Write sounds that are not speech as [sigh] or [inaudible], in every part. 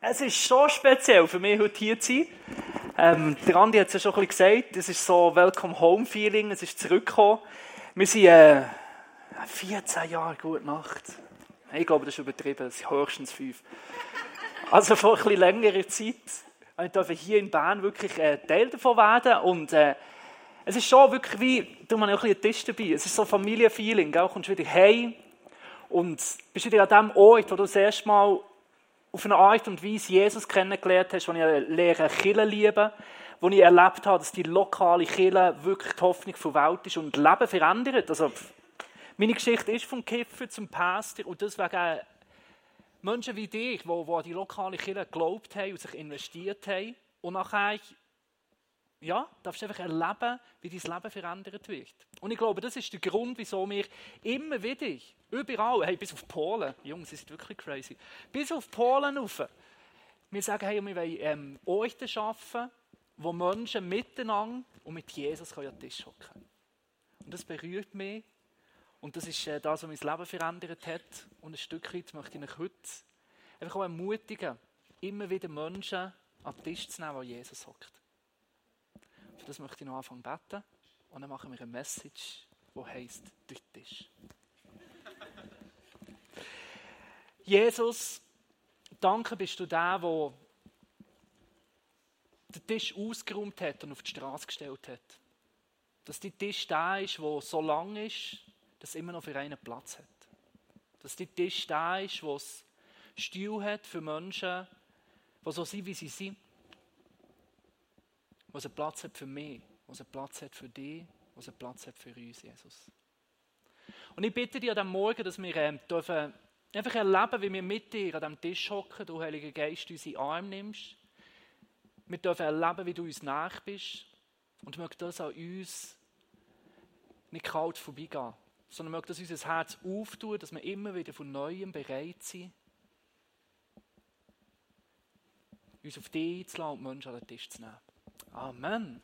Es ist schon speziell für mich, heute hier zu sein. Ähm, der Andi hat es ja schon ein bisschen gesagt, es ist so Welcome Home Feeling, es ist zurückgekommen. Wir sind äh, 14 Jahre gute Nacht. Ich glaube, das ist übertrieben, es sind höchstens fünf. Also vor ein bisschen längerer Zeit. Ich darf hier in Bern wirklich äh, Teil davon werden und äh, es ist schon wirklich wie, du man auch ein bisschen Tisch dabei, es ist so Familienfeeling, Du kommst wieder heim und bist wieder an dem Ort, wo du das erste Mal auf eine Art und Weise Jesus kennengelernt hast, wo ich lehre Kirche lieben, wo ich erlebt habe, dass die lokale Kirche wirklich die Hoffnung die Welt ist und Leben verändert. Also, meine Geschichte ist vom Kiffer zum Pastor und deswegen Menschen wie dich, die, die an die lokale Kirche geglaubt haben und sich investiert haben und nachher ja, darfst du einfach erleben, wie dein Leben verändert wird. Und ich glaube, das ist der Grund, wieso wir immer wieder, überall, hey, bis auf Polen, Jungs, das ist wirklich crazy, bis auf Polen rauf, wir sagen, hey, wir wollen ähm, Orte schaffen, wo Menschen miteinander und mit Jesus an den Tisch hocken Und das berührt mich. Und das ist äh, das, was mein Leben verändert hat. Und ein Stück weit möchte ich euch heute einfach auch ermutigen, immer wieder Menschen an den Tisch zu nehmen, wo Jesus hockt das möchte ich noch anfangen beten. Und dann machen wir eine Message, die heisst, den Tisch. Jesus, danke bist du der, der den Tisch ausgeräumt hat und auf die Straße gestellt hat. Dass die Tisch da ist, der so lang ist, dass immer noch für einen Platz hat. Dass die Tisch da ist, wo es Stuhl hat für Menschen, die so sind, wie sie sind was einen Platz hat für mich, was einen Platz hat für dich, was einen Platz hat für uns, Jesus. Und ich bitte dich an diesem Morgen, dass wir ähm, dürfen einfach erleben, wie wir mit dir an diesem Tisch hocken, du Heiliger Geist, unsere Arm nimmst. Wir dürfen erleben, wie du uns nach bist. Und möge das an uns nicht kalt vorbeigehen, sondern möge das unser Herz auftun, dass wir immer wieder von Neuem bereit sind, uns auf dich einzulassen und Menschen an den Tisch zu nehmen. Amen.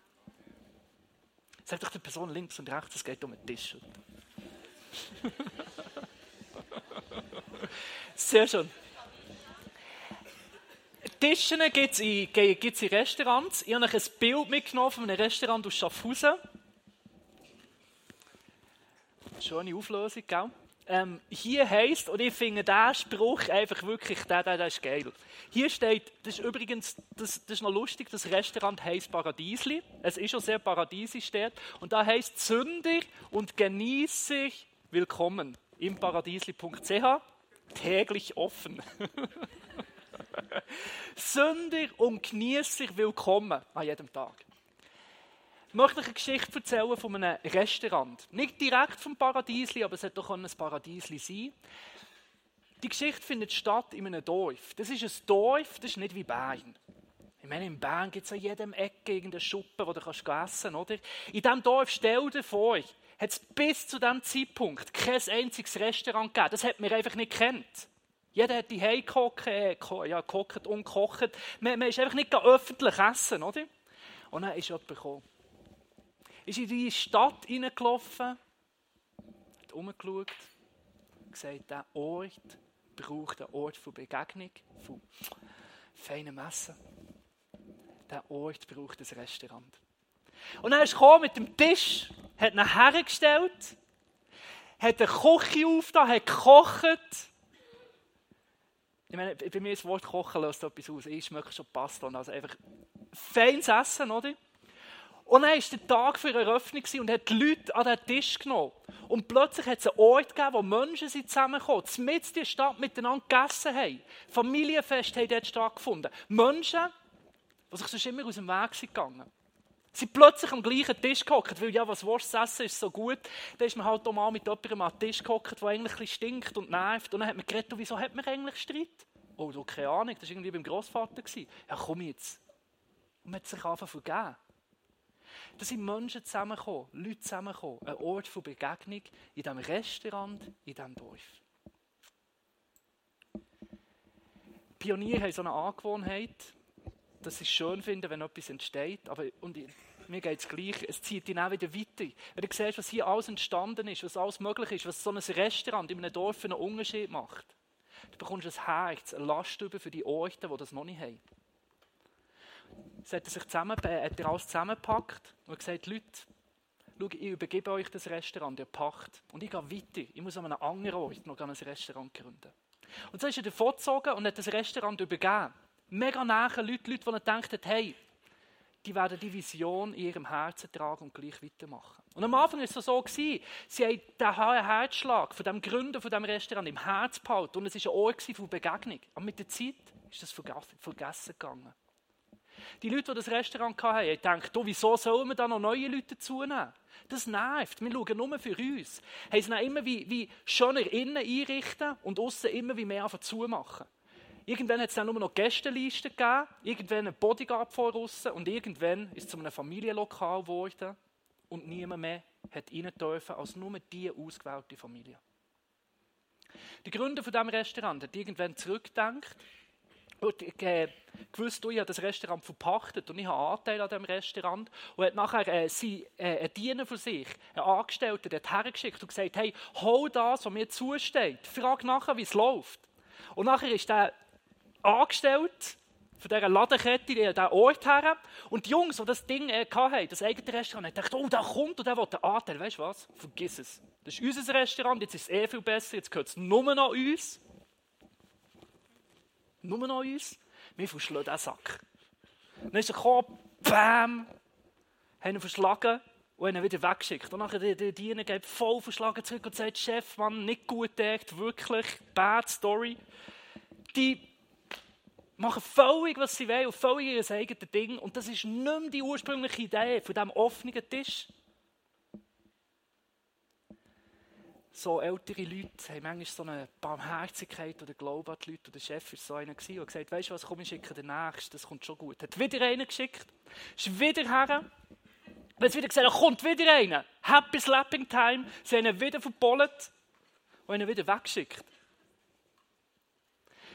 Sag doch der Person links und rechts, es geht um den Tisch. [laughs] Sehr schön. Tischen gibt es in, in Restaurants. Ich habe euch ein Bild mitgenommen von einem Restaurant aus Schaffhausen. Schöne Auflösung, gell? Ähm, hier heißt, und ich finde diesen Spruch einfach wirklich, der, der, der ist geil. Hier steht, das ist übrigens, das, das ist noch lustig, das Restaurant heißt Paradiesli. Es ist schon sehr paradiesisch dort. Und da heißt Sünder und Genießer willkommen im paradiesli.ch täglich offen. [laughs] Sünder und Genießer willkommen an jedem Tag. Ich möchte euch eine Geschichte erzählen von einem Restaurant. Nicht direkt vom Paradiesli, aber es hat doch ein Paradiesli sein. Die Geschichte findet statt in einem Dorf. Das ist ein Dorf, das ist nicht wie Bern. Ich meine, in Bern gibt es an jedem Ecke irgendeine Schuppe, wo du kannst essen oder? In diesem Dorf, stell dir vor, hat es bis zu diesem Zeitpunkt kein einziges Restaurant gegeben. Das hat man einfach nicht kennt. Jeder hat die gekocht, äh, ja, gekocht und gekocht. Man, man ist einfach nicht öffentlich essen, oder? Und dann ist jemand gekommen ist in die Stadt hineingelaufen, hat umgeschaut, gesagt, dieser Ort braucht einen Ort von Begegnung, von feinem Essen. Der Ort braucht ein Restaurant. Und dann ist er mit dem Tisch, hat ihn hergestellt, hat eine Küche aufgetan, hat gekocht. Ich meine, bei mir das Wort Kochen löst etwas aus. Ich schmecke schon Pasta. Also einfach feines Essen, oder? Und dann war der Tag für Eröffnung und hat die Leute an den Tisch genommen. Und plötzlich hat es einen Ort gegeben, wo Menschen sind zusammengekommen, mit in der Stadt miteinander gegessen haben. Familienfeste haben dort stattgefunden. Menschen, die sich sonst immer aus dem Weg sind gegangen. Sind plötzlich am gleichen Tisch gehockt, weil ja, was Wurst essen ist so gut. Dann ist man halt auch mal mit jemandem an den Tisch gehockt, der eigentlich ein stinkt und nervt. Und dann hat man geredet, wieso hat man eigentlich Streit? Oh, du, keine Ahnung, das war irgendwie beim Großvater. Ja, komm jetzt. Und man hat sich einfach vergeben. Da sind Menschen zusammengekommen, Leute zusammengekommen, ein Ort von Begegnung in diesem Restaurant, in diesem Dorf. Pioniere haben so eine Angewohnheit, dass sie es schön finden, wenn etwas entsteht, aber und mir geht es gleich, es zieht ihn auch wieder weiter. Wenn du siehst, was hier alles entstanden ist, was alles möglich ist, was so ein Restaurant in einem Dorf für einen Unterschied macht. Du bekommst ein Herz, eine Last über für die Orte, die das noch nicht haben. Es hat er sich zusammen, hat er alles zusammengepackt und gesagt, Leute, schau, ich übergebe euch das Restaurant, ihr Pacht. Und ich gehe weiter. Ich muss an einem anderen Ort noch ein Restaurant gründen. Und so ist er davon gezogen und hat das Restaurant übergeben. Mega nahe Leute, Leute, die gedacht hey, die werden die Vision in ihrem Herzen tragen und gleich weitermachen. Und am Anfang war es so, sie haben den Herzschlag von dem Gründer von dem Restaurant im Herz behalten und es war ein Ort von Begegnung. Aber mit der Zeit ist das vergessen gegangen. Die Leute, die das Restaurant hatten, haben gedacht, oh, wieso sollen wir da noch neue Leute zunehmen? Das nervt. Wir schauen nur für uns. Haben es dann immer wie, wie schöner innen einrichten und außen immer wie mehr zumachen. Irgendwann hat es dann nur noch Gästelisten gegeben, irgendwann ein Bodyguard vor außen und irgendwann ist es zu einem Familienlokal geworden und niemand mehr hat rein dürfen als nur die ausgewählte Familie. Der Gründer von diesem Restaurant hat irgendwann zurückgedacht und äh, gewusst, ich habe das Restaurant verpachtet und ich habe Anteil an diesem Restaurant und hat nachher äh, sie, äh, einen Diener von sich, einen Angestellten, dort hergeschickt und gesagt, hey, hol das, was mir zusteht, frag nachher, wie es läuft. Und nachher ist der angestellt von dieser Ladenkette in diesen Ort her. Und die Jungs, die das Ding äh, hatten, das eigene Restaurant, haben gedacht, oh, da kommt und der will den Anteil. Weißt du was? Vergiss es. Das ist unser Restaurant, jetzt ist es eh viel besser, jetzt gehört es nur noch uns. Nur noch uns. Wir verschlagen diesen Sack. Dann ist er gekommen, bam, haben ihn verschlagen und ihn wieder weggeschickt. Und nachher der, Diener geht voll verschlagen zurück und sagt, Chef, Mann, nicht gut gedacht, wirklich, bad story. Die machen völlig, was sie wollen, und völlig ihr eigenes Ding. Und das ist nicht mehr die ursprüngliche Idee von diesem offenen Tisch. So ältere Leute haben manchmal so eine Barmherzigkeit oder Glauben an die Leute. Und der Chef war so einer, der gesagt weißt du was, komm, ich schicke den Nächsten, das kommt schon gut. Hat wieder einen geschickt, ist wieder her. Wenn sie wieder gesagt kommt wieder einer. Happy Slapping Time. Sie haben ihn wieder verbollet und ihn wieder weggeschickt.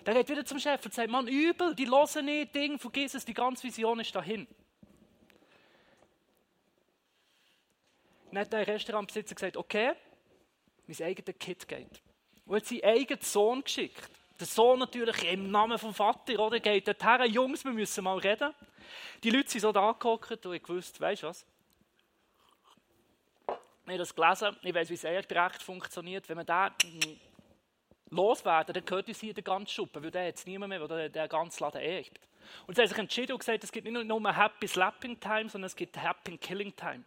Der geht wieder zum Chef und sagt, Mann, übel, die hören nicht, Ding, vergiss es, die ganze Vision ist dahin. Dann hat der Restaurantbesitzer gesagt, okay, mein eigenes Kind geht. Und hat seinen eigenen Sohn geschickt. Der Sohn natürlich im Namen vom Vater, oder? Geht dorthin, Jungs, wir müssen mal reden. Die Leute sind so da angehockt und ich gewusst, weißt du was? Ich habe das gelesen, ich weiß, wie es Erbrecht funktioniert. Wenn man da loswerden, dann gehört uns hier der ganze Schuppen, weil der jetzt niemand mehr, der der ganze Laden erbt. Und sie haben sich entschieden und gesagt, es gibt nicht nur Happy Slapping Time, sondern es gibt Happy Killing Time.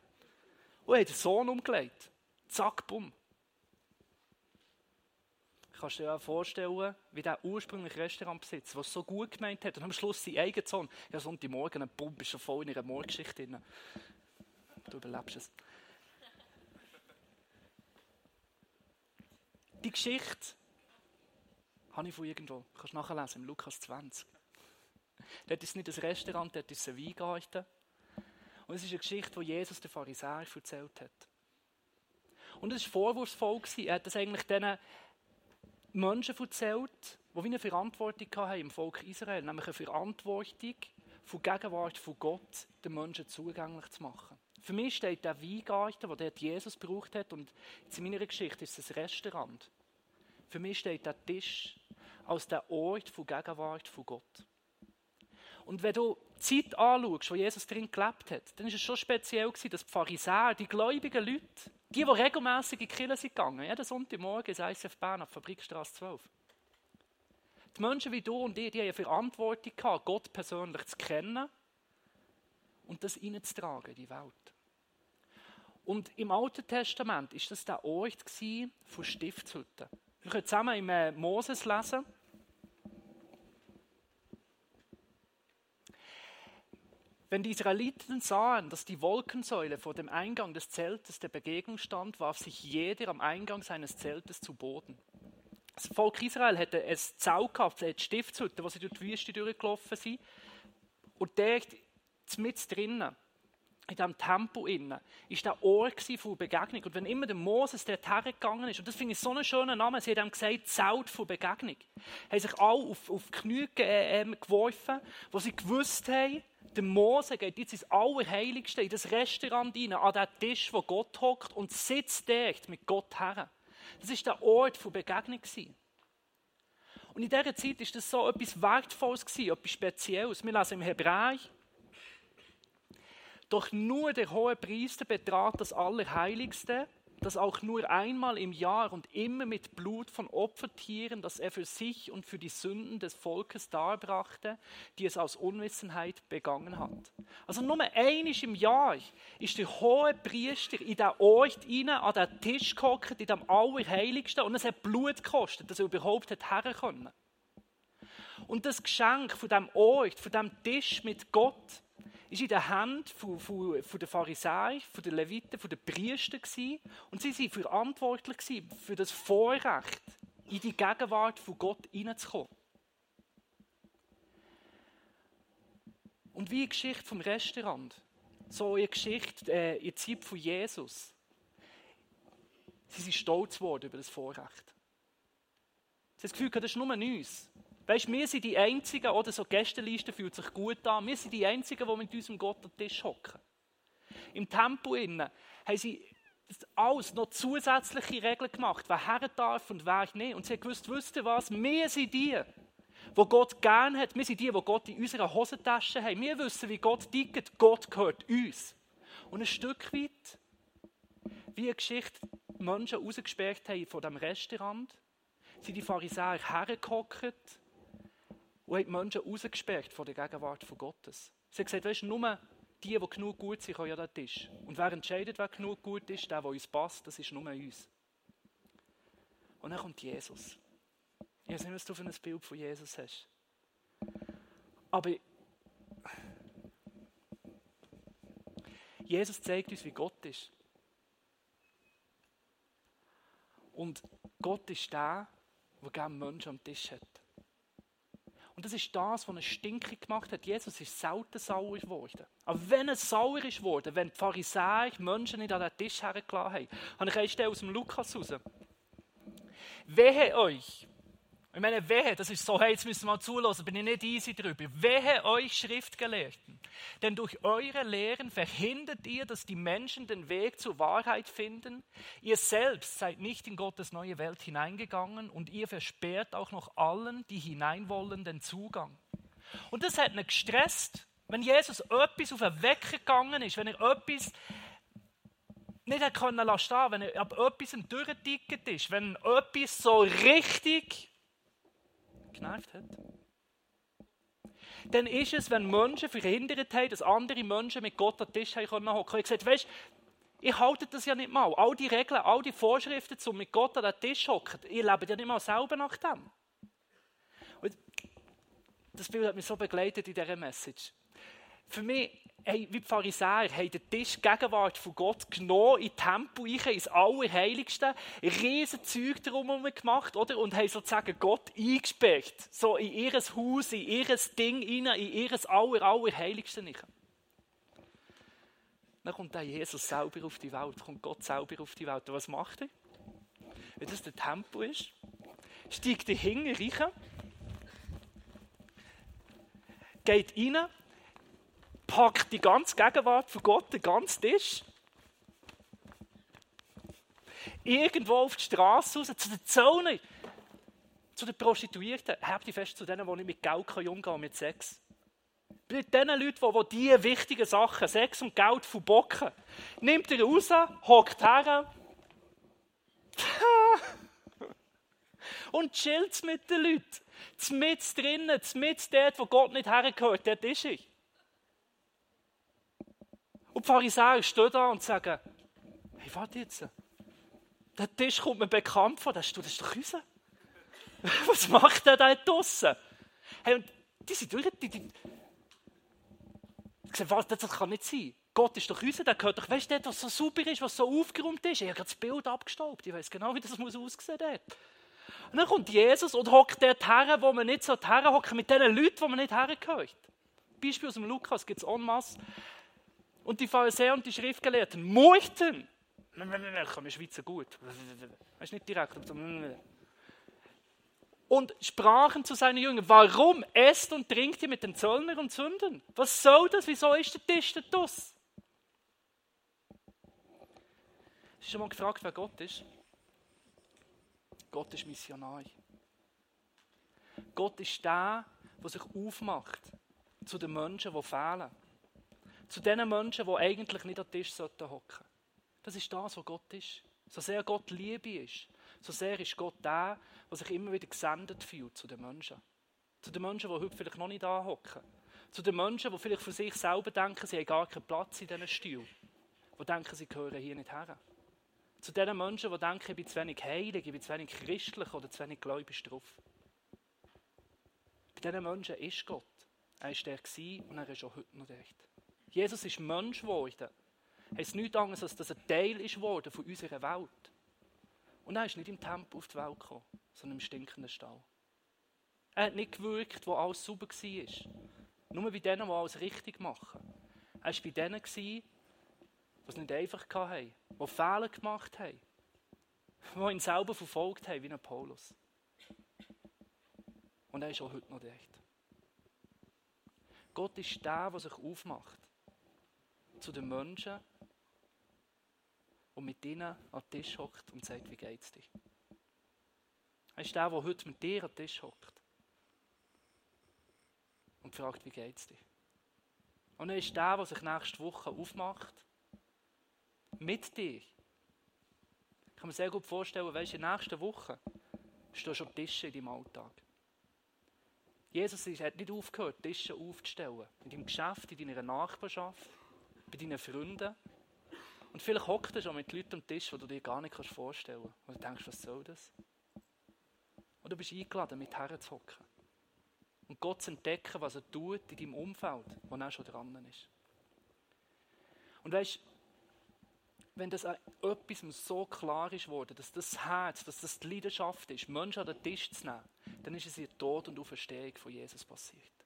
Und er hat den Sohn umgelegt. Zack, bumm. Kannst du dir auch vorstellen, wie der ursprüngliche Restaurantbesitzer, es so gut gemeint hat und am Schluss sein eigener Sohn, ja, Sonntagmorgen, ein Bumm ist schon voll in ihrer Morgengeschichte drin. Du überlebst es. Die Geschichte habe ich von irgendwo. Du kannst nachlesen, im Lukas 20. Dort ist nicht ein Restaurant, dort ist ein Weingarten. Und es ist eine Geschichte, die Jesus den Pharisäern erzählt hat. Und es war vorwurfsvoll. Er hat das eigentlich diesen Menschen erzählt, die wie eine Verantwortung hatten im Volk Israel. Nämlich eine Verantwortung, von Gegenwart von Gott den Menschen zugänglich zu machen. Für mich steht der Weingarten, den Jesus gebraucht hat, und in meiner Geschichte ist es ein Restaurant. Für mich steht der Tisch als der Ort von Gegenwart von Gott. Und wenn du die Zeit anschaust, wo Jesus drin gelebt hat, dann ist es schon speziell gewesen, dass die Pharisäer, die gläubigen Leute, die, die regelmässig in die Kirche sind gegangen, jeden Sonntagmorgen ins ICF Bern auf Fabrikstraße 12. Die Menschen wie du und ich, die haben eine Verantwortung gehabt, Gott persönlich zu kennen und das in die Welt. Und im Alten Testament ist das der Ort von Stiftshütten. Wir können zusammen im äh, Moses lesen. Wenn die Israeliten sahen, dass die Wolkensäule vor dem Eingang des Zeltes der Begegnung stand, warf sich jeder am Eingang seines Zeltes zu Boden. Das Volk Israel hatte ein Zau gehabt, eine Stiftshütte, wo sie durch die Wüste durchgelaufen sind. Und dort, mit drinnen, in diesem Tempo innen, ist der Ort von Begegnung. Und wenn immer der Moses dort hergegangen ist, und das finde ich so einen schönen Namen, sie haben gesagt, Zelt von Begegnung, haben sich alle auf, auf Knie äh, geworfen, wo sie gewusst haben, der Mose geht jetzt ins Allerheiligste, in das Restaurant rein, an den Tisch, wo Gott hockt und sitzt dort mit Gott her. Das ist der Ort von Begegnung. Und in dieser Zeit ist das so etwas Wertvolles etwas Spezielles. Wir lesen im Hebräer, doch nur der hohe Priester betrat das Allerheiligste, das auch nur einmal im Jahr und immer mit Blut von Opfertieren, das er für sich und für die Sünden des Volkes darbrachte, die es aus Unwissenheit begangen hat. Also nur einmal im Jahr ist der hohe Priester in den Ort hinein, an den Tisch gehockt, in dem Allerheiligsten, und es hat Blut gekostet, dass er überhaupt herkommen Und das Geschenk von dem Ort, von dem Tisch mit Gott, ist in den Händen von, von, von den Pharisäern, von den Leviten, von den Priestern gewesen. und sie waren verantwortlich für das Vorrecht, in die Gegenwart von Gott hineinzukommen. Und wie die Geschichte vom Restaurant, so eine Geschichte äh, in der Zeit von Jesus. Sie sind stolz geworden über das Vorrecht. Sie haben das Gefühl, das ist nur uns. Weißt du, wir sind die Einzigen, oder so Gästeliste fühlt sich gut an, wir sind die Einzigen, die mit unserem Gott am Tisch hocken. Im Tempo innen haben sie alles noch zusätzliche Regeln gemacht, wer her darf und wer nicht. Und sie haben gewusst, wisst was, wir sind die, wo Gott gern hat, wir sind die, die Gott in unserer Hosentasche haben. Wir wissen, wie Gott tickt, Gott gehört uns. Und ein Stück weit, wie eine Geschichte Menschen rausgesperrt haben von dem Restaurant, sind die Pharisäer hergehockt und hat die Menschen rausgesperrt von der Gegenwart von Gottes. Sie hat gesagt, weißt nur die, die genug gut sind, können ja den Tisch. Und wer entscheidet, wer genug gut ist, der, der uns passt, das ist nur uns. Und dann kommt Jesus. Ich weiß nicht, was du für ein Bild von Jesus hast. Aber Jesus zeigt uns, wie Gott ist. Und Gott ist der, der gerne Menschen am Tisch hat. Und das ist das, was er stinkig gemacht hat. Jesus ist selten sauer geworden. Aber wenn er sauer ist geworden, wenn die Pharisäer Menschen nicht an den Tisch hergelassen haben, habe ich eine Stelle aus dem Lukas raus. Wehe euch, ich meine, wehe, das ist so, hey, jetzt müssen wir mal zulassen, bin ich nicht easy drüber. Wehe euch Schriftgelehrten, denn durch eure Lehren verhindert ihr, dass die Menschen den Weg zur Wahrheit finden. Ihr selbst seid nicht in Gottes neue Welt hineingegangen und ihr versperrt auch noch allen, die hineinwollen, den Zugang. Und das hat ihn gestresst. Wenn Jesus etwas auf den Weg gegangen ist, wenn er etwas nicht hat können lassen, wenn er ab etwas durchgeticket ist, wenn etwas so richtig genervt hat. Dann ist es, wenn Menschen verhindert haben, dass andere Menschen mit Gott an den Tisch hocken können. Ich habe gesagt, weißt ich halte das ja nicht mal. All die Regeln, all die Vorschriften, um mit Gott an den Tisch zu hocken, ihr lebt ja nicht mal selber nach dem. Und das Bild hat mich so begleitet in dieser Message. Für mich hey, wie die Pharisäer, haben den Tisch Gegenwart von Gott genommen, in Tempo rein, ins Allerheiligste, riesen Zeug darum gemacht, oder? Und haben sozusagen Gott eingesperrt, so in ihr Haus, in ihr Ding rein, in ihr Aller, Allerheiligste rein. Dann kommt dann Jesus selber auf die Welt, kommt Gott selber auf die Welt. Und was macht er? Wenn das der Tempo ist, steigt er hinten rein, geht rein, packt die ganze Gegenwart von Gott, den ganzen Tisch, irgendwo auf die Straße raus, zu den Zöllnern, zu den Prostituierten. Habt ihr fest zu denen, die nicht mit Geld umgehen können, mit Sex. Bei den Leuten, die diese wichtigen Sachen, Sex und Geld verbocken, nimmt er raus, hockt her [laughs] und chillt mit den Leuten. Mit drinnen, mit dort, wo Gott nicht hergehört, dort ist er. Und die Pharisäer stehen da und sagen, hey, warte jetzt. Der Tisch kommt mir bekannt vor, das ist doch unser. [laughs] Was macht der da draussen? Hey, und die sind durch, die, die, ich sage, das kann nicht sein. Gott ist doch unser, der gehört doch, weißt du, was so super ist, was so aufgeräumt ist. Ich habe das Bild abgestaubt, ich weiß genau, wie das muss aussehen muss. Und dann kommt Jesus und hockt dort her, wo man nicht so herhocken, mit den Leuten, wo man nicht hergehört. Beispiel aus dem Lukas gibt es en masse. Und die Pharisäer und die Schriftgelehrten. Ich kann mir Schweizer gut. Das ist nicht direkt. Und sprachen zu seinen Jüngern, warum esst und trinkt ihr mit den Zöllnern und Sünden? Was soll das? Wieso ist der Tisch da Hast du schon mal gefragt, wer Gott ist? Gott ist Missionar. Gott ist der, der sich aufmacht zu den Menschen, die fehlen. Zu den Menschen, die eigentlich nicht am Tisch hocken sollten. Das ist das, was Gott ist. So sehr Gott Liebe ist, so sehr ist Gott der, der sich immer wieder gesendet fühlt zu den Menschen. Zu den Menschen, die heute vielleicht noch nicht anhocken. Zu den Menschen, die vielleicht für sich selber denken, sie haben gar keinen Platz in diesen Stühlen. Die denken, sie gehören hier nicht her. Zu den Menschen, die denken, ich bin zu wenig heilig, ich bin zu wenig christlich oder zu wenig gläubig drauf. Bei diesen Menschen ist Gott. Er war der und er ist auch heute noch dort. Jesus ist Mensch geworden. Ist nichts anderes, als dass er Teil ist geworden von unserer Welt. Und er ist nicht im Tempel auf die Welt gekommen, sondern im stinkenden Stall. Er hat nicht gewirkt, wo alles sauber war. Nur bei denen, die alles richtig machen. Er war bei denen, die es nicht einfach hatten, die Fehler gemacht haben, die ihn selber verfolgt haben, wie ein Paulus. Und er ist auch heute noch dort. Gott ist der, der sich aufmacht zu den Menschen und mit ihnen an den Tisch hockt und sagt, wie geht es dir? Er ist der, der heute mit dir an den Tisch hockt und fragt, wie geht es dir? Und er ist der, der sich nächste Woche aufmacht mit dir. Ich kann mir sehr gut vorstellen, der nächsten Woche stehst du schon Tische in deinem Alltag. Jesus hat nicht aufgehört, Tische aufzustellen. In deinem Geschäft, in deiner Nachbarschaft, bei deinen Freunden. Und vielleicht hockt er schon mit Leuten am Tisch, die du dir gar nicht vorstellen kannst. Und du denkst, was soll das? Und du bist eingeladen, mit herzuhocken. Und Gott zu entdecken, was er tut in deinem Umfeld, wo er schon dran ist. Und weißt wenn das etwas so klar ist worden, dass das Herz, dass das die Leidenschaft ist, Menschen an den Tisch zu nehmen, dann ist es ihr Tod und Auferstehung von Jesus passiert.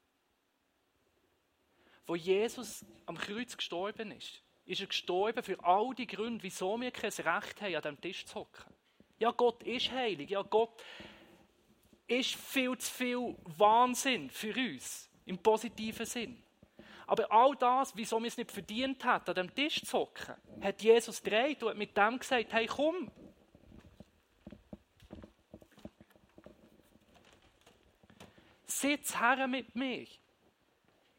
Wo Jesus am Kreuz gestorben ist, ist er gestorben für all die Gründe, wieso wir kein Recht haben, an diesem Tisch zu hocken. Ja, Gott ist heilig. Ja, Gott ist viel zu viel Wahnsinn für uns, im positiven Sinn. Aber all das, wieso wir es nicht verdient hat, an dem Tisch zu hocken, hat Jesus gedreht und hat mit dem gesagt, hey komm. Sitz her mit mir.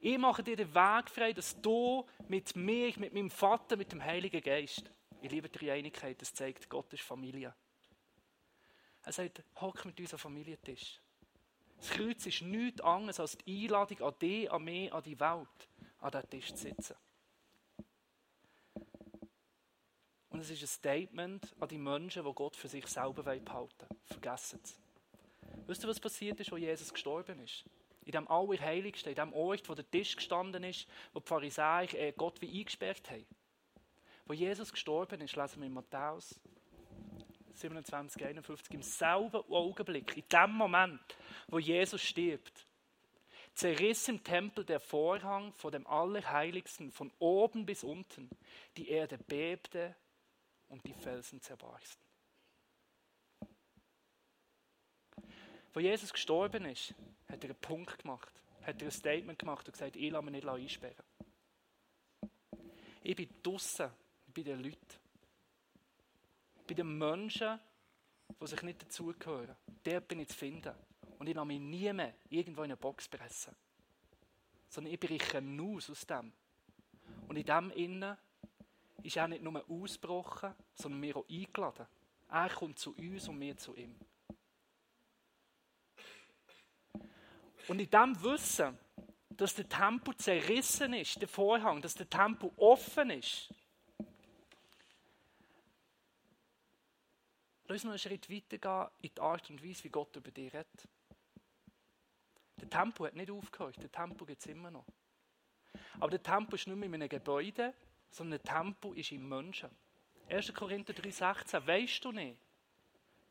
Ich mache dir den Weg frei, dass du mit mir, mit meinem Vater, mit dem Heiligen Geist, ich liebe die Einigkeit, das zeigt, Gott ist Familie. Er sagt, hock mit uns am Familientisch. Das Kreuz ist nichts anderes als die Einladung an dich, an mich, an die Welt an diesem Tisch zu sitzen. Und es ist ein Statement an die Menschen, die Gott für sich selber behalten wollen. Vergessen es. Wisst ihr, was passiert ist, als Jesus gestorben ist? In dem Allerheiligsten, in dem Ort, wo der Tisch gestanden ist, wo die Pharisäer äh, Gott wie eingesperrt haben. Wo Jesus gestorben ist, lesen wir in Matthäus 27, 51, im selben Augenblick, in dem Moment, wo Jesus stirbt, zerriss im Tempel der Vorhang vor dem Allerheiligsten von oben bis unten. Die Erde bebte und die Felsen zerbarsten. Wo Jesus gestorben ist, hat er einen Punkt gemacht, hat er ein Statement gemacht und gesagt, ich lasse mich nicht einsperren. Ich bin draußen bei den Leuten, bei den Menschen, die sich nicht dazugehören. Dort bin ich zu finden. Und ich lasse mich nie mehr irgendwo in eine Box pressen. Sondern ich breche aus aus dem. Und in dem Innen ist er nicht nur ausgebrochen, sondern mir auch eingeladen. Er kommt zu uns und wir zu ihm. Und in dem Wissen, dass der Tempel zerrissen ist, der Vorhang, dass der Tempel offen ist, lass uns noch einen Schritt weitergehen in die Art und Weise, wie Gott über dich redet. Der Tempel hat nicht aufgehört, der Tempel gibt es immer noch. Aber der Tempel ist nicht mehr in einem Gebäude, sondern der Tempel ist im Menschen. 1. Korinther 3,16, weißt du nicht,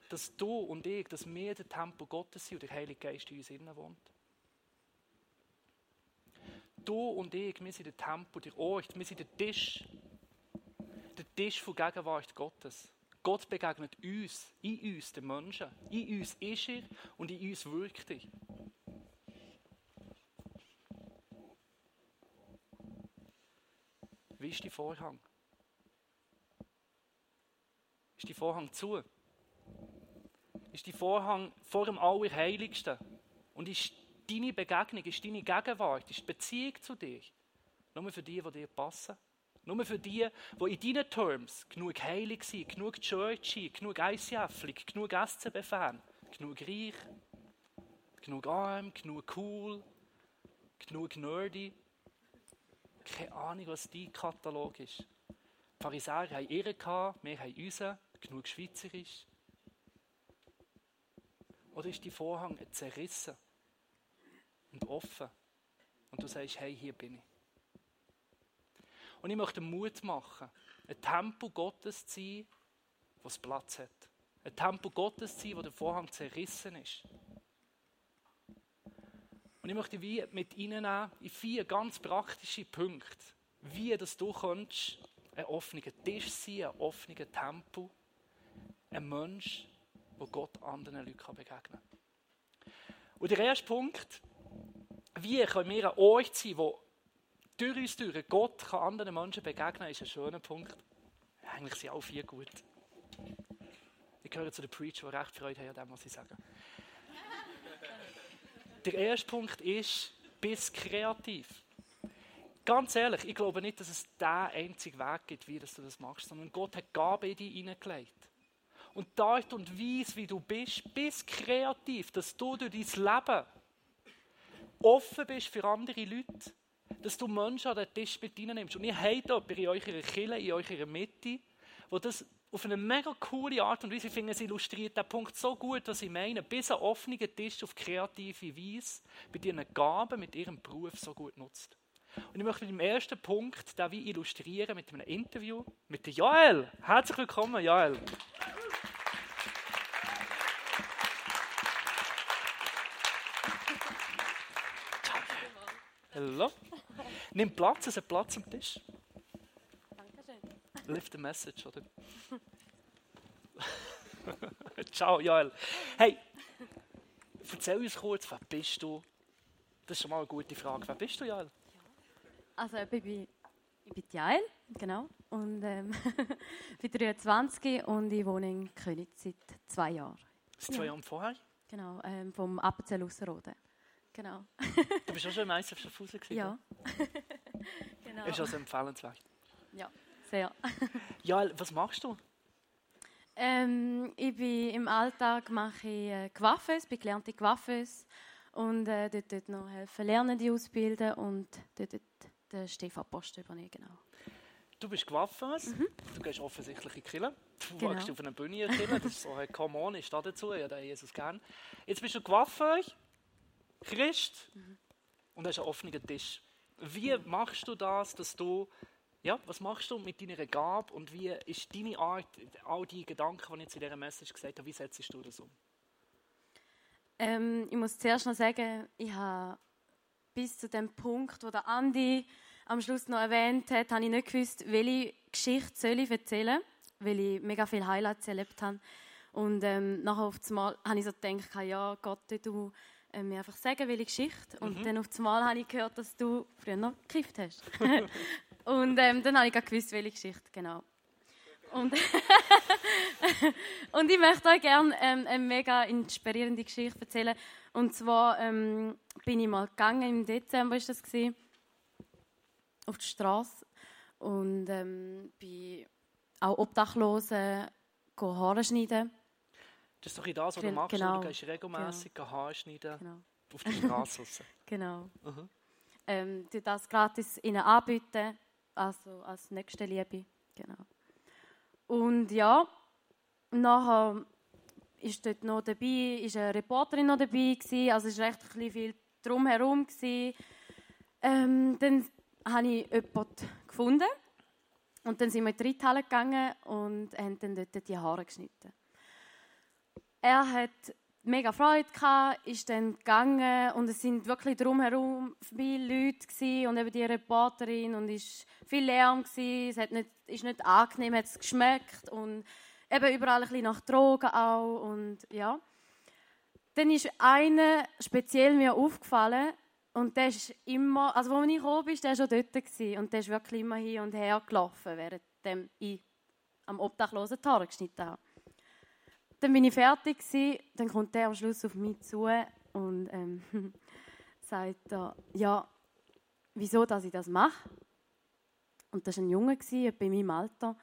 dass du und ich, dass wir der Tempel Gottes sind und der Heilige Geist in uns innen wohnt? Du und ich, wir sind der Tempel, der Ort, wir sind der Tisch, der Tisch von Gegenwart Gottes. Gott begegnet uns, in uns, den Menschen. In uns ist er und in uns wirkt er. Wie ist die Vorhang? Ist die Vorhang zu? Ist die Vorhang vor dem Allerheiligsten Und ist deine Begegnung, ist deine Gegenwart, ist die Beziehung zu dir nur für die, die dir passen? Nur für die, die in deinen Terms genug heilig sind, genug Churchy, genug ICF, genug SCB-Fan, genug reich, genug arm, genug cool, genug nerdy. Keine Ahnung, was dein Katalog ist. Die Pharisäer haben ihre wir haben unseren, genug schweizerisch. Oder ist die Vorhang zerrissen und offen und du sagst, hey, hier bin ich. Und ich möchte Mut machen, ein Tempel Gottes zu sein, es Platz hat. Ein Tempel Gottes zu sein, wo der Vorhang zerrissen ist. Und ich möchte wie mit Ihnen in vier ganz praktische Punkte, wie dass du kannst, ein offener Tisch sein, ein offener Tempel, ein Mensch, wo Gott anderen Leuten begegnen kann. Und der erste Punkt, wie können wir ein Ort sein, wo durch uns durch Gott kann anderen Menschen begegnen, ist ein schöner Punkt. Eigentlich sind alle vier gut. Ich gehöre zu den Preacher, die recht Freude haben an dem, was sie sagen. Der erste Punkt ist, bist kreativ. Ganz ehrlich, ich glaube nicht, dass es den einzigen Weg gibt, wie du das machst, sondern Gott hat Gabe in dich hineingelegt. Und die Art und Weise, wie du bist, bist kreativ, dass du durch dein Leben offen bist für andere Leute dass du Menschen an den Tisch mit reinnimmst. Und ihr habt jemanden in eurer Kille, in eurer Mitte, wo das auf eine mega coole Art und Weise, ich finde, es illustriert den Punkt so gut, was ich meine, bis ein offener Tisch auf kreative Weise bei ihren Gaben, mit ihrem Beruf so gut nutzt. Und ich möchte mit dem ersten Punkt den wie illustrieren mit einem Interview mit Joel. Herzlich willkommen, Joel. Hallo. Nimm Platz, es hat Platz am Tisch. Dankeschön. Lift the message, oder? [laughs] Ciao, Joel. Hey, erzähl uns kurz, wer bist du? Das ist schon mal eine gute Frage. Wer bist du, Joel? Also, ich bin, ich bin Jael, genau. Und ähm, [laughs] bin 23 und ich wohne in Königs seit zwei Jahren. Seit zwei Jahren vorher? Genau, ähm, vom Appenzell Ausserrhoden. Genau. du bist auch schon im ISF Schaffhausen gewesen? Ja. [laughs] genau. Ist also empfehlenswert? Ja, sehr. [laughs] ja, was machst du? Ähm, ich bin im Alltag mache ich äh, Coiffeuse, bin gelernte Coiffeuse und äh, dort, dort noch helfen lernen, die ausbilden und dort, dort den Stefan Post übernehmen, genau. Du bist Coiffeuse, mhm. du gehst offensichtlich in die Kirche, du genau. auf einer Bühne in Kirche, das ist so, hey, come on, ich stehe dazu, ja, der Jesus gern. Jetzt bist du Coiffeuse Christ mhm. und hast einen offenen Tisch. Wie machst du das, dass du, ja, was machst du mit deiner Gabe und wie ist deine Art, all die Gedanken, die ich jetzt in dieser Message gesagt habe, wie setzt du das um? Ähm, ich muss zuerst noch sagen, ich habe bis zu dem Punkt, wo der Andi am Schluss noch erwähnt hat, habe ich nicht gewusst, welche Geschichte soll ich erzählen, weil ich mega viele Highlights erlebt habe. Und ähm, nachher auf einmal habe ich so gedacht, ja Gott, du äh, mir einfach sagen, welche Geschichte. Und mhm. dann auf einmal habe ich gehört, dass du früher noch gekifft hast. [laughs] und ähm, dann habe ich gewusst, welche Geschichte, genau. Und, [laughs] und ich möchte euch gerne ähm, eine mega inspirierende Geschichte erzählen. Und zwar ähm, bin ich mal gegangen, im Dezember ist das gewesen, auf die Straße und ähm, bin auch Obdachlose Haare schneiden. Das ist doch das, was du machst. Genau. Du gehst regelmäßig genau. Haare schneiden genau. auf die Straße [laughs] Genau. Mhm. Ähm, das gratis ihnen anbieten, also als nächste Liebe. Genau. Und ja, nachher ist dort noch dabei, ist eine Reporterin noch dabei gewesen, also es war recht ein viel drumherum gewesen. Ähm, dann habe ich jemanden gefunden und dann sind wir in die Reithalle gegangen und haben dann dort die Haare geschnitten. Er hat mega Freude gehabt, ist dann gegangen und es sind wirklich drumherum viele Leute gewesen, und eben die Reporterin und es war viel Lärm gewesen, es hat nicht, ist nicht angenehm, hat es geschmeckt und eben überall ein bisschen nach Drogen auch und ja. Dann ist einer speziell mir aufgefallen und der ist immer, also als ich gekommen bin, der schon dort gewesen, und der ist wirklich immer hin und her gelaufen, während ich am Obdachlosen die geschnitten habe. Dann bin ich fertig gewesen, dann kommt der am Schluss auf mich zu und ähm, [laughs] sagt er, ja, wieso, dass ich das mache. Und das war ein Junge, etwa in meinem Alter.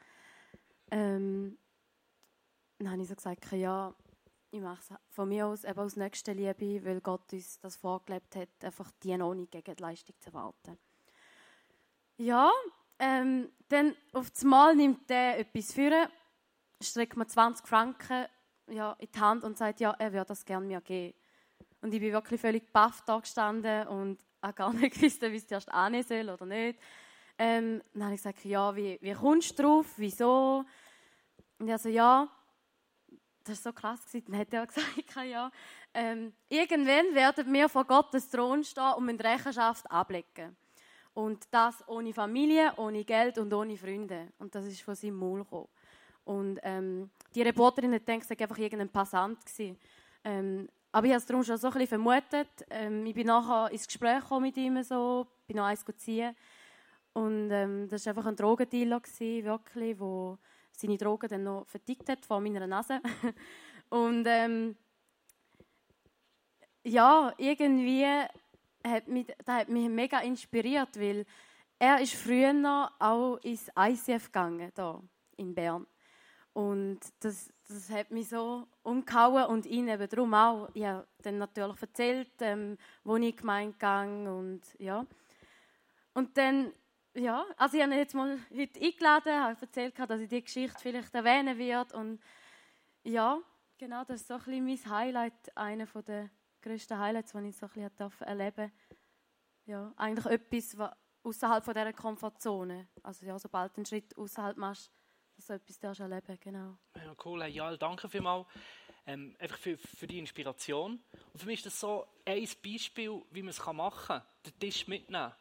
Ähm, dann habe ich so gesagt, ja, ich mache es von mir aus eben aus Nächstenliebe, weil Gott uns das vorgelebt hat, einfach die ohne gegen die Leistung zu warten. Ja, ähm, dann auf das Mal nimmt er etwas für, streckt mir 20 Franken ja, in die Hand und sagt, ja, er würde das gerne mir geben. Und ich bin wirklich völlig baff da gestanden und auch gar [laughs] nicht gewusst, wie es erst annehmen soll oder nicht. Ähm, dann habe ich gesagt, ja, wie, wie kommst du drauf, wieso? Und er so, ja, das war so krass. Gewesen. Dann hat er [laughs] gesagt, ja, ähm, irgendwann werden wir vor Gottes Thron stehen und mit Rechenschaft ablegen. Und das ohne Familie, ohne Geld und ohne Freunde. Und das ist von seinem Maul gekommen. Und ähm, die Reporterin hat gedacht, es war einfach irgendein Passant. Ähm, aber ich habe es darum schon so ein bisschen vermutet. Ähm, ich bin nachher ins Gespräch mit ihm, so, bin noch eins ziehen. Und ähm, das war einfach ein Drogendealer, gewesen, wirklich, der seine Drogen dann noch vertickt hat vor meiner Nase. [laughs] Und ähm, ja, irgendwie hat mich, das hat mich mega inspiriert, weil er ist früher auch ins ICF gegangen, da in Bern. Und das, das hat mich so umgehauen und ihn eben darum auch. Ich habe dann natürlich erzählt, ähm, wo ich gemeint ging und ja. Und dann, ja, also ich habe ihn jetzt mal heute eingeladen, habe erzählt, dass ich die Geschichte vielleicht erwähnen werde und ja, genau, das ist so ein bisschen mein Highlight, einer der grössten Highlights, die ich so ein bisschen erleben durfte. Ja, eigentlich etwas, was außerhalb dieser Komfortzone, also ja, sobald du einen Schritt außerhalb machst, dass du etwas darfst erleben genau. Ja, cool. Ja, danke vielmals ähm, einfach für, für die Inspiration. Und für mich ist das so ein Beispiel, wie man es machen kann. Den Tisch mitnehmen.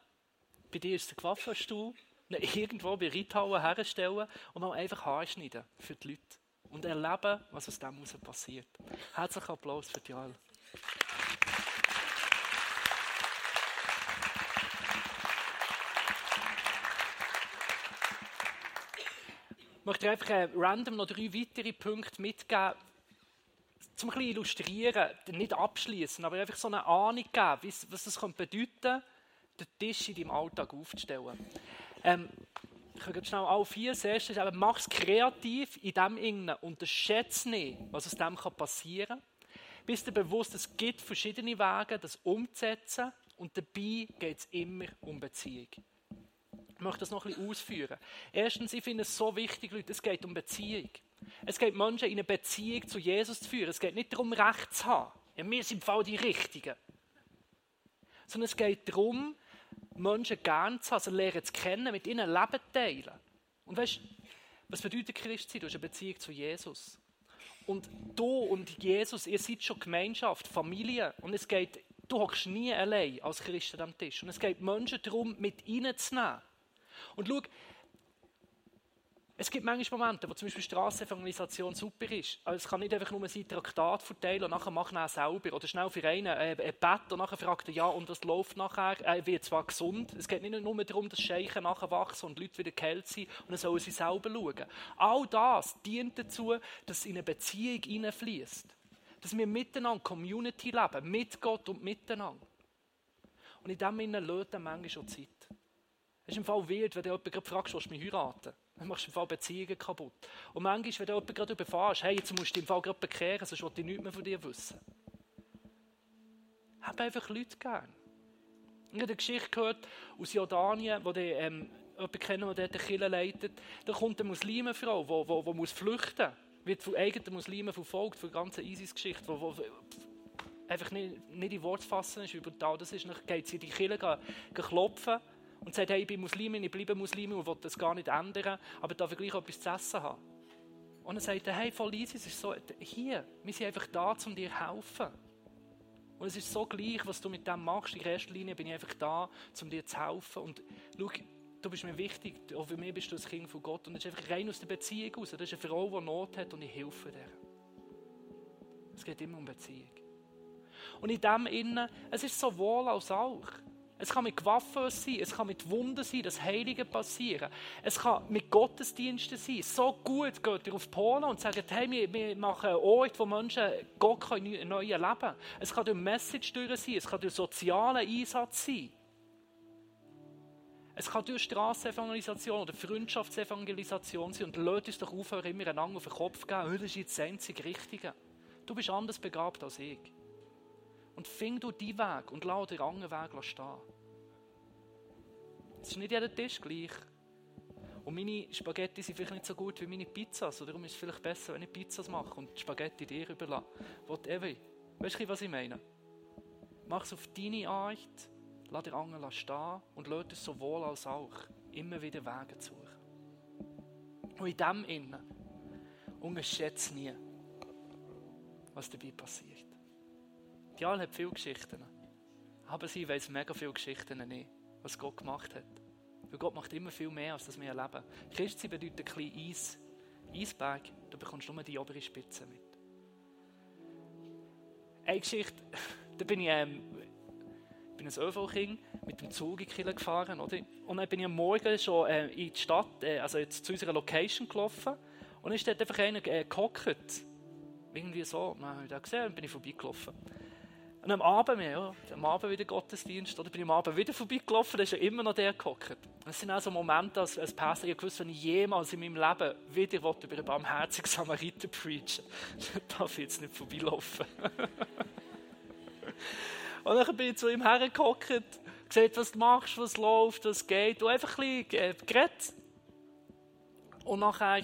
Bei dir ist der Coiffeurstuhl, irgendwo bei Reithauen herstellen und dann einfach Haarschneiden für die Leute. Und erleben, was aus dem heraus passiert. Herzlichen Applaus für die Joel. Ich möchte einfach äh, random noch drei weitere Punkte mitgeben, zum ein illustrieren, nicht abschließen, aber einfach so eine Ahnung geben, was es bedeuten könnte, den Tisch in deinem Alltag aufzustellen. Ähm, ich kann schnell alle vier. Erste ist, mach es kreativ in dem Innen. Unterschätze nicht, was aus dem passieren kann. Bist dir bewusst, es gibt verschiedene Wege, das umzusetzen. Und dabei geht es immer um Beziehung. Ich möchte das noch ein bisschen ausführen. Erstens, ich finde es so wichtig, Leute, es geht um Beziehung. Es geht Menschen in eine Beziehung zu Jesus zu führen. Es geht nicht darum, Recht zu haben. Ja, wir sind Fall die Richtigen. Sondern es geht darum, Menschen gern zu haben, lernen zu kennen, mit ihnen Leben teilen. Und weißt was bedeutet Christ sein? Du hast eine Beziehung zu Jesus. Und du und Jesus, ihr seid schon Gemeinschaft, Familie. Und es geht, du hockst nie allein als Christ am Tisch. Und es geht Menschen darum, mit ihnen zu nehmen. Und schau, es gibt manchmal Momente, wo zum Beispiel Strassenevangelisation super ist. Also es kann nicht einfach nur sein Traktat verteilen und nachher machen er selber. Oder schnell für einen äh, ein Bett und nachher fragt er, ja, und das läuft nachher. Er wird zwar gesund. Es geht nicht nur darum, dass Scheichen nachher wachsen und Leute wieder geheilt sind und dann sollen sie selber schauen. All das dient dazu, dass in eine Beziehung hineinfließt. Dass wir miteinander Community leben, mit Gott und miteinander. Und in dem Sinne lädt er manchmal schon Zeit. Es ist im Fall wild, wenn du jemanden fragst, willst du mich heiraten? Dann machst du im Fall Beziehungen kaputt. Und manchmal, wenn du jemanden gerade überfährst, hey, jetzt musst du im Fall gerade bekehren, sonst will ich nichts mehr von dir wissen. Hab einfach Leute gern. Ich habe eine Geschichte gehört aus Jordanien, wo die, ähm, jemanden kennen, der dort eine leitet. Da kommt eine Muslimenfrau, die, die, die muss flüchten muss. Wird von eigenen Muslimen verfolgt, von der ganzen ISIS-Geschichte, die, einfach nicht, nicht in Wort fassen ist, wie brutal das ist. Dann geht sie in die Kirche klopfen und sagt, hey, ich bin Muslimin, ich bleibe Muslimin und will das gar nicht ändern, aber darf ich gleich etwas zu essen haben. Und er sagt, hey, voll easy, es ist so, hier, wir sind einfach da, um dir zu helfen. Und es ist so gleich, was du mit dem machst. In erster Linie bin ich einfach da, um dir zu helfen. Und schau, du bist mir wichtig, auch für mich bist du das Kind von Gott. Und es ist einfach rein aus der Beziehung raus. Das ist eine Frau, die Not hat und ich helfe dir. Es geht immer um Beziehung. Und in dem Innen, es ist sowohl als auch. Es kann mit Waffen sein, es kann mit Wunden sein, dass Heilige passieren. Es kann mit Gottesdiensten sein. So gut geht ihr auf Polen und sagt, hey, wir, wir machen einen Ort, wo Menschen Gott können neu erleben. Es kann durch Message durch sein, es kann durch sozialen Einsatz sein. Es kann durch Strassenevangelisation oder Freundschaftsevangelisation sein und Leute uns doch aufhören, immer einander auf den Kopf zu geben, oh, das ist jetzt das einzige Richtige. Du bist anders begabt als ich. Und fing du deinen Weg und lass den anderen Weg stehen. Es ist nicht jeder Tisch gleich. Und meine Spaghetti sind vielleicht nicht so gut wie meine Pizzas. Oder darum ist es vielleicht besser, wenn ich Pizzas mache und die Spaghetti dir überlasse. Whatever. Weißt du, was ich meine? Mach es auf deine Art, lass den anderen stehen und lass es sowohl als auch immer wieder Wege suchen. Und in dem Innen unterschätze nie, was dabei passiert. Dial hat viele Geschichten. Aber sie weiß mega viele Geschichten nicht, was Gott gemacht hat. Weil Gott macht immer viel mehr, als das wir erleben. Christi bedeutet ein kleiner Eis, Eisberg, da bekommst du nur die obere Spitze mit. Eine Geschichte, [laughs] da bin ich, ähm, bin ein ÖV-Kind mit dem Zug in Kiel gefahren, oder? Und dann bin ich am Morgen schon äh, in die Stadt, äh, also jetzt zu unserer Location gelaufen. Und dann ist dort einfach einer äh, gehockt. Irgendwie so. Ich das gesehen und bin ich vorbeigelaufen. Und am Abend, ja, am Abend wieder Gottesdienst, oder bin ich am Abend wieder vorbeigelaufen, da ist ja immer noch der gehockt. Das sind auch so Momente, als, als Pastor, ich wusste, wenn ich jemals in meinem Leben wieder über einen barmherzigen Samariter preachen [laughs] darf ich jetzt nicht vorbeilaufen. [laughs] und dann bin ich zu ihm hergehockt, gesagt, was du machst, was läuft, was geht, und einfach ein bisschen äh, geredet. Und nachher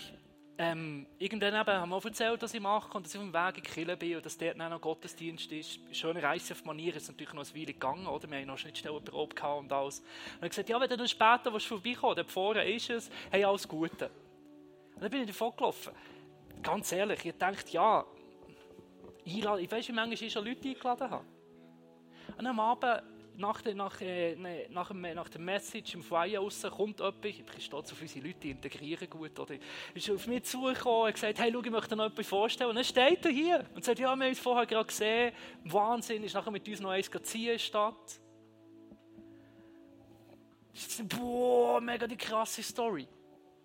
ähm, irgendwann eben haben wir erzählt, was ich mache und dass ich auf dem Weg in Kille bin und dass dort noch Gottesdienst ist. Schöne Reise auf Manier ist natürlich noch eine Weile gegangen, oder? Wir haben noch Schnittstellenprobe gehabt und alles. Und er gesagt, ja, wenn du dann später willst, vorbeikommen dort vorne ist es, hey, alles Gute. Und dann bin ich davon gelaufen. Ganz ehrlich, ich dachte, ja, ich weiß, wie manchmal ich schon Leute eingeladen habe. Und am Abend nach, der, nach, äh, ne, nach, dem, nach der Message im Feier raus kommt jemand, ich bin stolz auf unsere Leute, die integrieren gut, oder ist auf mich zugekommen und gesagt, hey, schau, ich möchte dir noch jemanden vorstellen. Und dann steht er hier und sagt, ja, wir haben uns vorher gerade gesehen, Wahnsinn, ist nachher mit uns noch eins ziehen in Stadt. Boah, mega die krasse Story.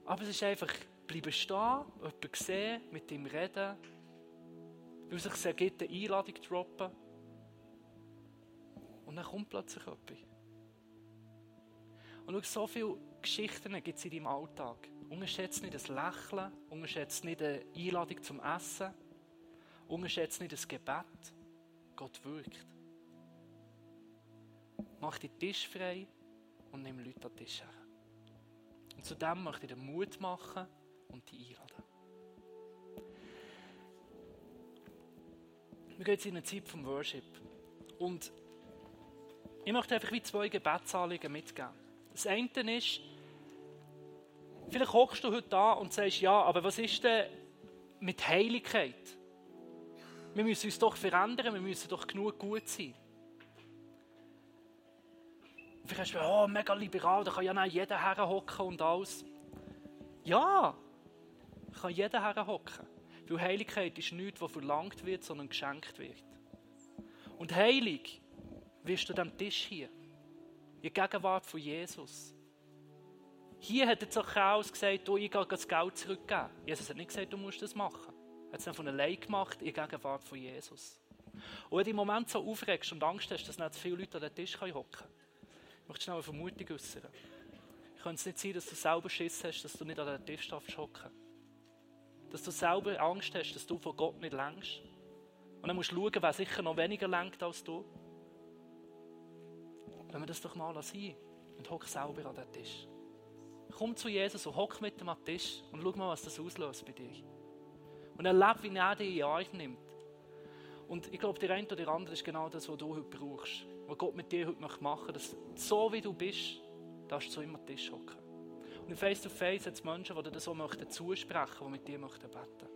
Aber es ist einfach, bleiben stehen, jemanden sehen, mit ihm reden, weil sich eine Einladung droppen und dann kommt plötzlich etwas. Und schau, so viele Geschichten gibt es in deinem Alltag. Unterschätze nicht das Lächeln, unterschätze nicht eine Einladung zum Essen, unterschätze nicht das Gebet. Gott wirkt. Mach den Tisch frei und nimm Leute an den Tisch her. Und zudem möchte ich den Mut machen und die einladen. Wir gehen jetzt in eine Zeit vom Worship. Und ich möchte einfach wie zwei Gebetsanliegen mitgeben. Das eine ist, vielleicht hockst du heute da und sagst, ja, aber was ist denn mit Heiligkeit? Wir müssen uns doch verändern, wir müssen doch genug gut sein. vielleicht hast du, oh, mega liberal, da kann ja nicht jeder herhocken und alles. Ja, kann jeder herhocken. Weil Heiligkeit ist nichts, was verlangt wird, sondern geschenkt wird. Und heilig wirst du am Tisch hier. In Gegenwart von Jesus. Hier hat der Zachäus gesagt, du, ich gehe das Geld zurückgeben. Jesus hat nicht gesagt, du musst das machen. Er hat es dann von allein gemacht, in Gegenwart von Jesus. Und wenn du im Moment so aufregst und Angst hast, dass nicht zu viele Leute an den Tisch hocken können, ich möchte schnell eine Vermutung äußern. Könnte es nicht sein, dass du selber Schiss hast, dass du nicht an den Tisch hocken darfst? Dass du selber Angst hast, dass du von Gott nicht längst. Und dann musst du schauen, wer sicher noch weniger lenkt als du. Lass wir das doch mal sein und hock selber an den Tisch. Komm zu Jesus und hock mit ihm an den Tisch und schau mal, was das auslöst bei dir. Und erlebe, wie er dich in Arm nimmt. Und ich glaube, der eine oder der andere ist genau das, was du heute brauchst. Was Gott mit dir heute machen möchte. Dass so wie du bist, darfst du zu ihm an den Tisch hocken. Und in Face to Face hat es Menschen, die dir das so möchten zusprechen, die mit dir möchten beten.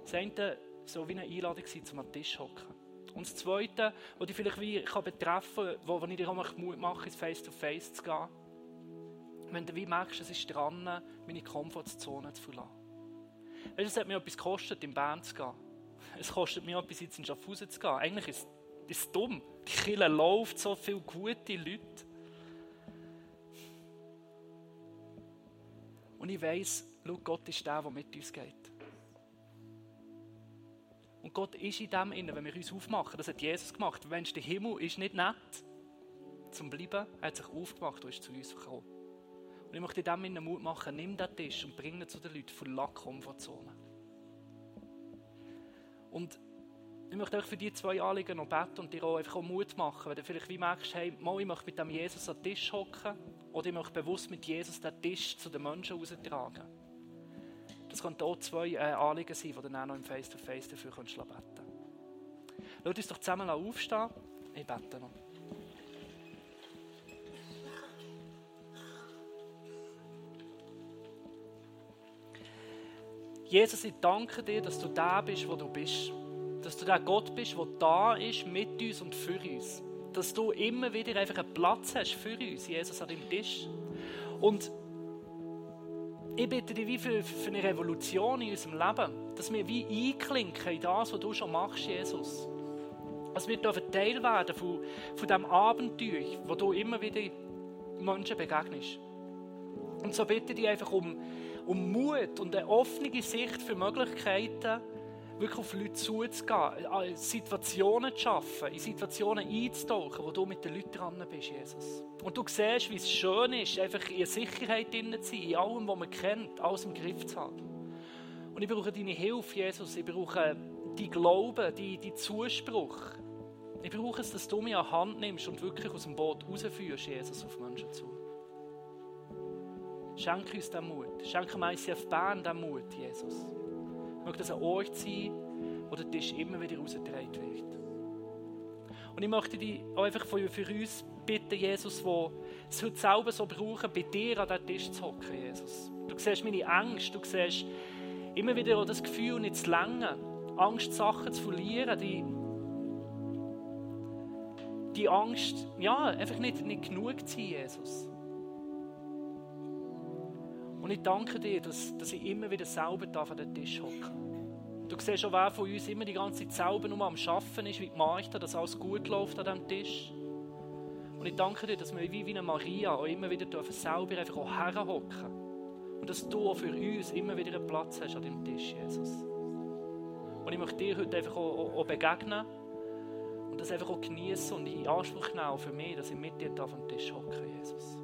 Das eine soll wie eine Einladung zum an den Tisch hocken. Und das Zweite, was dich vielleicht wie kann betreffen kann, wo, ich dir auch Mut mache, ins Face-to-Face -face zu gehen, wenn du wie merkst, es ist dran, meine Komfortzone zu verlassen. Weißt du, es hat mir etwas gekostet, in Bern zu gehen. Es kostet mir etwas, jetzt in Schaffhausen zu gehen. Eigentlich ist es ist dumm. Die Kirche läuft, so viele gute Leute. Und ich schau, Gott ist der, der mit uns geht. Und Gott ist in dem innen, wenn wir uns aufmachen. Das hat Jesus gemacht. Mensch, der Himmel ist nicht nett zum Bleiben. Er hat sich aufgemacht und ist zu uns gekommen. Und ich möchte in dem innen Mut machen, nimm den Tisch und bring ihn zu den Leuten von der Komfortzone. Und ich möchte euch für die zwei Anliegen noch beten und dir auch einfach auch Mut machen, wenn du vielleicht wie merkst, hey, mal, ich möchte mit dem Jesus an den Tisch hocken oder ich möchte bewusst mit Jesus den Tisch zu den Menschen raustragen. Das können auch zwei äh, Anliegen sein, die du dann auch noch im Face-to-Face -face dafür beten kannst. Lass uns doch zusammen aufstehen. Ich bete noch. Jesus, ich danke dir, dass du da bist, wo du bist. Dass du der Gott bist, der da ist, mit uns und für uns. Dass du immer wieder einfach einen Platz hast für uns, Jesus, an deinem Tisch. Und ich bitte dich wie für, für eine Revolution in unserem Leben, dass wir wie einklinken in das, was du schon machst, Jesus. Dass wir dürfen Teil werden von, von diesem Abenteuer, wo du immer wieder Menschen begegnest. Und so bitte ich dich einfach um um Mut und eine offene Sicht für Möglichkeiten, wirklich auf Leute zuzugehen, Situationen zu schaffen, in Situationen einzutauchen, wo du mit den Leuten dran bist, Jesus. Und du siehst, wie es schön ist, einfach in Sicherheit drin zu sein, in allem, was man kennt, alles im Griff zu haben. Und ich brauche deine Hilfe, Jesus. Ich brauche dein Glauben, dein, dein Zuspruch. Ich brauche es, dass du mich an die Hand nimmst und wirklich aus dem Boot rausführst, Jesus, auf Menschen zu. Schenke uns den Mut. Schenke dem ICF Bern den Mut, Jesus. Möge das ein Ort sein, wo der Tisch immer wieder rausgetragen wird. Und ich möchte dich auch einfach für, uns bitten, Jesus, wo es heute selber so brauchen, bei dir an den Tisch zu hocken, Jesus. Du siehst meine Angst, du siehst immer wieder auch das Gefühl, nicht zu länger, Angst, Sachen zu verlieren, die, die Angst, ja, einfach nicht, nicht genug zu sein, Jesus. Und ich danke dir, dass, dass ich immer wieder selber an den Tisch hocke. Du siehst schon, wer von uns immer die ganze Zeit selber nur am Arbeiten ist, wie die Martha, dass alles gut läuft an diesem Tisch. Und ich danke dir, dass wir wie, wie eine Maria auch immer wieder dürfen selber einfach auch herhocken. Und dass du auch für uns immer wieder einen Platz hast an dem Tisch, Jesus. Und ich möchte dir heute einfach auch, auch, begegnen und das einfach auch genießen und in Anspruch nehmen für mich, dass ich mit dir auf dem Tisch hocke, Jesus.